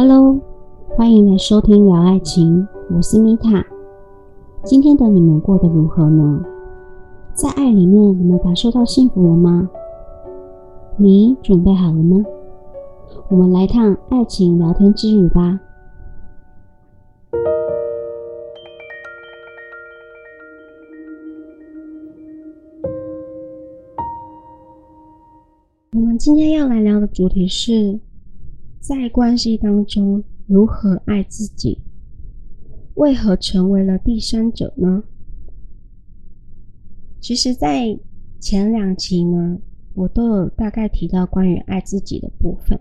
Hello，欢迎来收听聊爱情，我是米塔。今天的你们过得如何呢？在爱里面，你们感受到幸福了吗？你准备好了吗？我们来趟爱情聊天之旅吧。我们今天要来聊的主题是，在关系当中如何爱自己？为何成为了第三者呢？其实，在前两集呢，我都有大概提到关于爱自己的部分。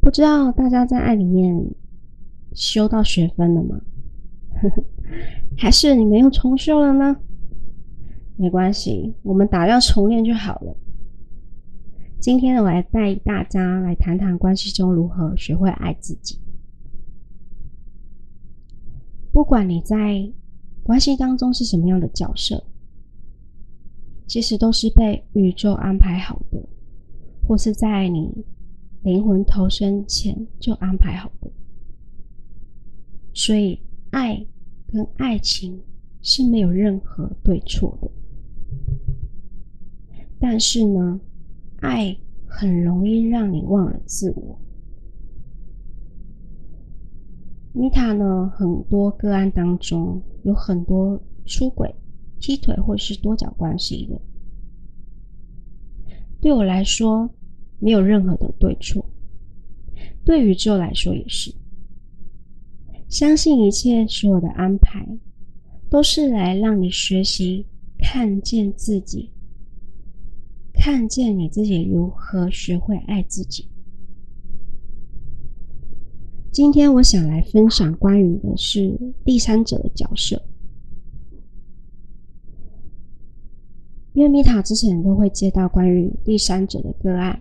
不知道大家在爱里面修到学分了吗？还是你没有重修了呢？没关系，我们打掉重练就好了。今天呢，我来带大家来谈谈关系中如何学会爱自己。不管你在关系当中是什么样的角色。其实都是被宇宙安排好的，或是在你灵魂投生前就安排好的。所以，爱跟爱情是没有任何对错的。但是呢，爱很容易让你忘了自我。米塔呢，很多个案当中有很多出轨。劈腿或是多角关系的，对我来说没有任何的对错，对宇宙来说也是。相信一切所有的安排，都是来让你学习看见自己，看见你自己如何学会爱自己。今天我想来分享关于的是第三者的角色。因为米塔之前都会接到关于第三者的个案，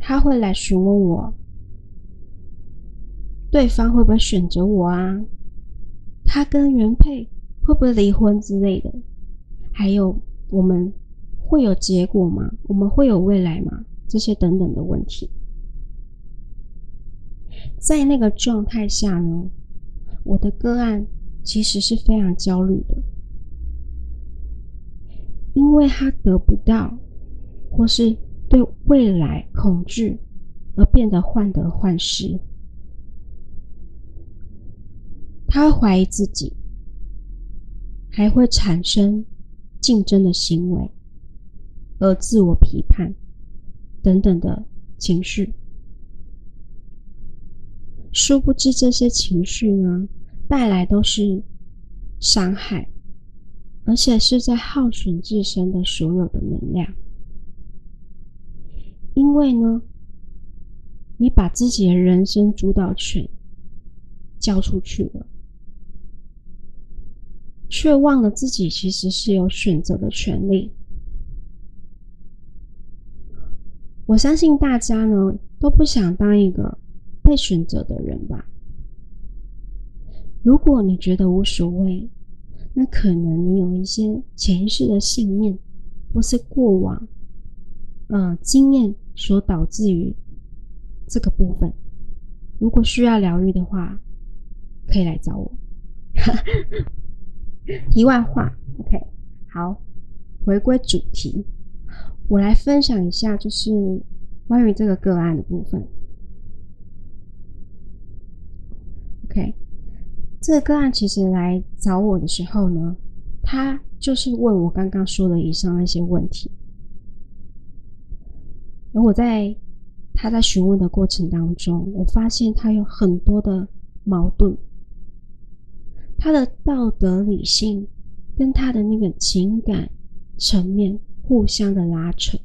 他会来询问我，对方会不会选择我啊？他跟原配会不会离婚之类的？还有我们会有结果吗？我们会有未来吗？这些等等的问题，在那个状态下呢，我的个案其实是非常焦虑的。因为他得不到，或是对未来恐惧，而变得患得患失。他会怀疑自己，还会产生竞争的行为，而自我批判等等的情绪。殊不知，这些情绪呢，带来都是伤害。而且是在耗损自身的所有的能量，因为呢，你把自己的人生主导权交出去了，却忘了自己其实是有选择的权利。我相信大家呢都不想当一个被选择的人吧？如果你觉得无所谓。那可能你有一些潜意识的信念，或是过往，呃，经验所导致于这个部分。如果需要疗愈的话，可以来找我。题外话，OK，好，回归主题，我来分享一下，就是关于这个个案的部分。OK。这个个案其实来找我的时候呢，他就是问我刚刚说的以上那些问题。而我在他在询问的过程当中，我发现他有很多的矛盾，他的道德理性跟他的那个情感层面互相的拉扯，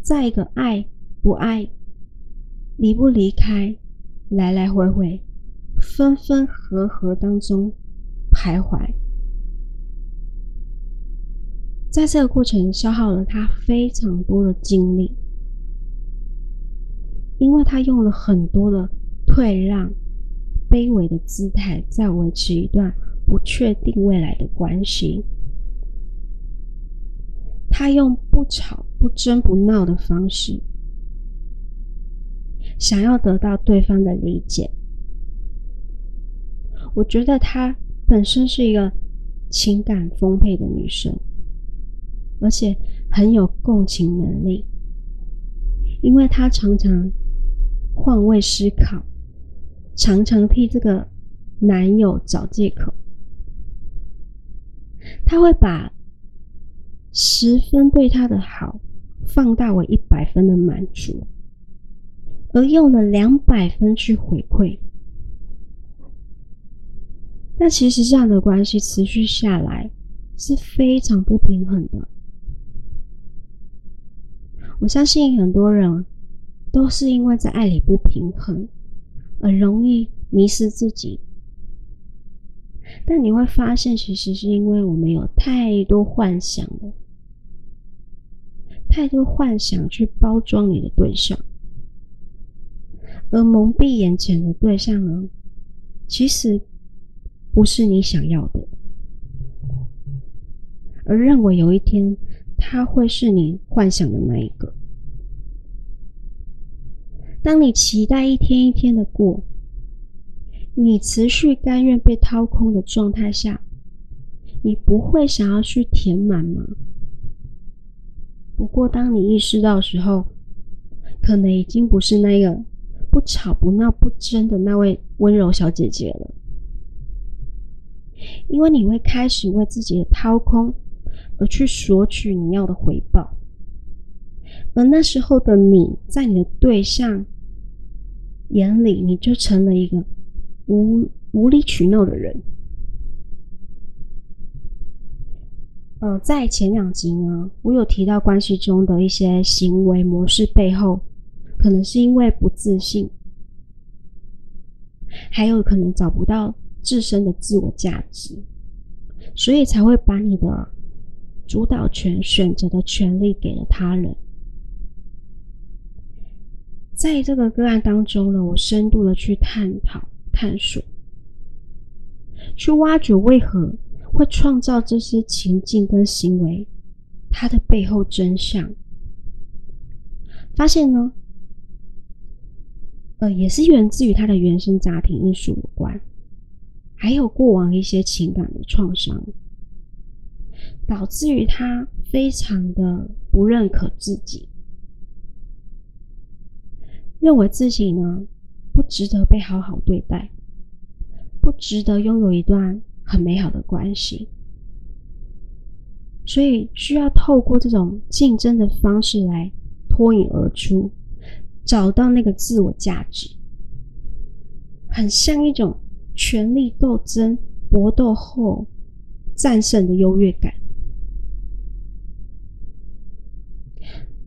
在一个爱不爱、离不离开，来来回回。分分合合当中徘徊，在这个过程消耗了他非常多的精力，因为他用了很多的退让、卑微的姿态，在维持一段不确定未来的关系。他用不吵、不争、不闹的方式，想要得到对方的理解。我觉得她本身是一个情感丰沛的女生，而且很有共情能力，因为她常常换位思考，常常替这个男友找借口。她会把十分对他的好放大为一百分的满足，而用了两百分去回馈。那其实这样的关系持续下来是非常不平衡的。我相信很多人都是因为在爱里不平衡，而容易迷失自己。但你会发现，其实是因为我们有太多幻想了，太多幻想去包装你的对象，而蒙蔽眼前的对象呢，其实。不是你想要的，而认为有一天他会是你幻想的那一个。当你期待一天一天的过，你持续甘愿被掏空的状态下，你不会想要去填满吗？不过，当你意识到时候，可能已经不是那个不吵不闹不争的那位温柔小姐姐了。因为你会开始为自己的掏空而去索取你要的回报，而那时候的你在你的对象眼里，你就成了一个无无理取闹的人。呃，在前两集呢，我有提到关系中的一些行为模式背后，可能是因为不自信，还有可能找不到。自身的自我价值，所以才会把你的主导权、选择的权利给了他人。在这个个案当中呢，我深度的去探讨、探索，去挖掘为何会创造这些情境跟行为，它的背后真相。发现呢，呃，也是源自于他的原生家庭因素有关。还有过往一些情感的创伤，导致于他非常的不认可自己，认为自己呢不值得被好好对待，不值得拥有一段很美好的关系，所以需要透过这种竞争的方式来脱颖而出，找到那个自我价值，很像一种。权力斗争搏斗后战胜的优越感。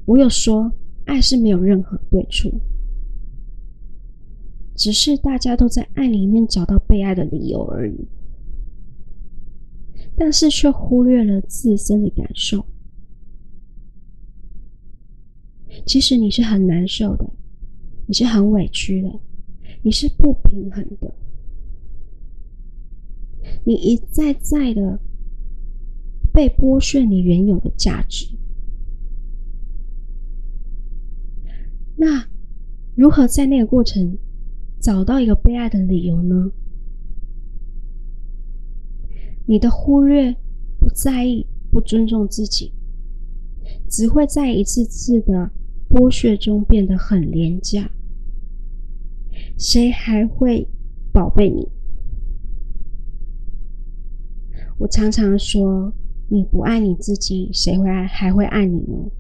我有说，爱是没有任何对错，只是大家都在爱里面找到被爱的理由而已，但是却忽略了自身的感受。其实你是很难受的，你是很委屈的，你是不平衡的。你一再再的被剥削你原有的价值，那如何在那个过程找到一个被爱的理由呢？你的忽略、不在意、不尊重自己，只会在一次次的剥削中变得很廉价。谁还会宝贝你？我常常说，你不爱你自己，谁会爱还会爱你呢？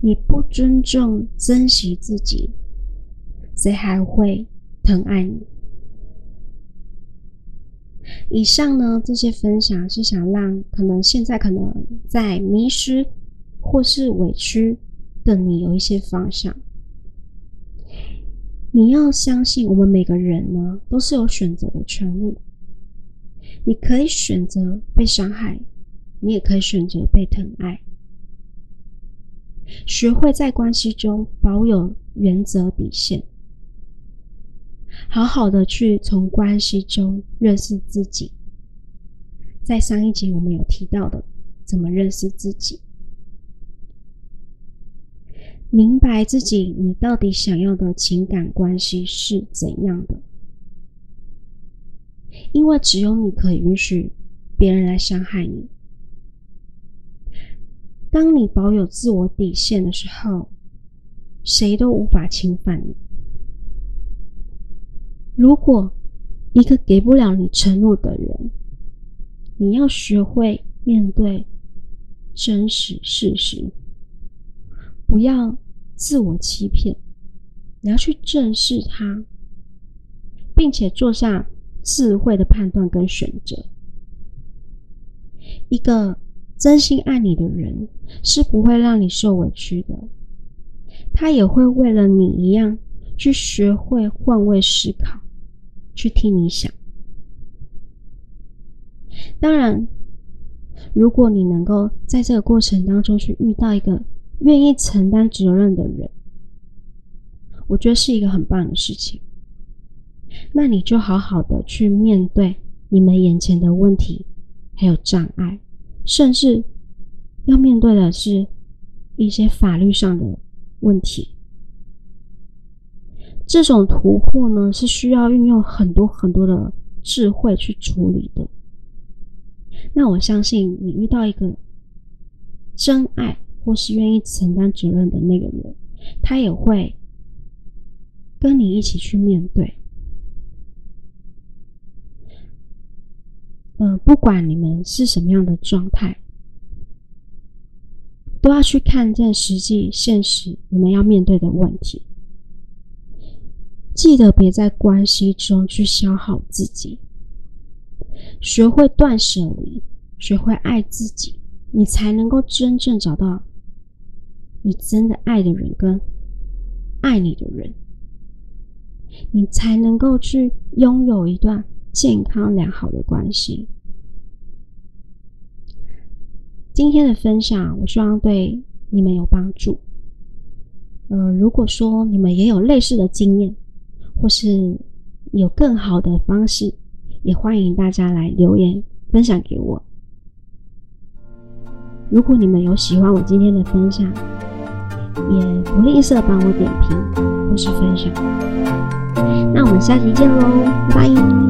你不尊重、珍惜自己，谁还会疼爱你？以上呢，这些分享是想让可能现在可能在迷失或是委屈的你有一些方向。你要相信，我们每个人呢，都是有选择的权利。你可以选择被伤害，你也可以选择被疼爱。学会在关系中保有原则底线，好好的去从关系中认识自己。在上一集我们有提到的，怎么认识自己？明白自己你到底想要的情感关系是怎样的，因为只有你可以允许别人来伤害你。当你保有自我底线的时候，谁都无法侵犯你。如果一个给不了你承诺的人，你要学会面对真实事实，不要自我欺骗，你要去正视他，并且做下智慧的判断跟选择。一个真心爱你的人是不会让你受委屈的，他也会为了你一样去学会换位思考。去替你想。当然，如果你能够在这个过程当中去遇到一个愿意承担责任的人，我觉得是一个很棒的事情。那你就好好的去面对你们眼前的问题，还有障碍，甚至要面对的是一些法律上的问题。这种突破呢，是需要运用很多很多的智慧去处理的。那我相信，你遇到一个真爱或是愿意承担责任的那个人，他也会跟你一起去面对。嗯，不管你们是什么样的状态，都要去看见实际现实，你们要面对的问题。记得别在关系中去消耗自己，学会断舍离，学会爱自己，你才能够真正找到你真的爱的人跟爱你的人，你才能够去拥有一段健康良好的关系。今天的分享，我希望对你们有帮助。嗯，如果说你们也有类似的经验，或是有更好的方式，也欢迎大家来留言分享给我。如果你们有喜欢我今天的分享，也不吝啬帮我点评或是分享。那我们下期见喽，拜。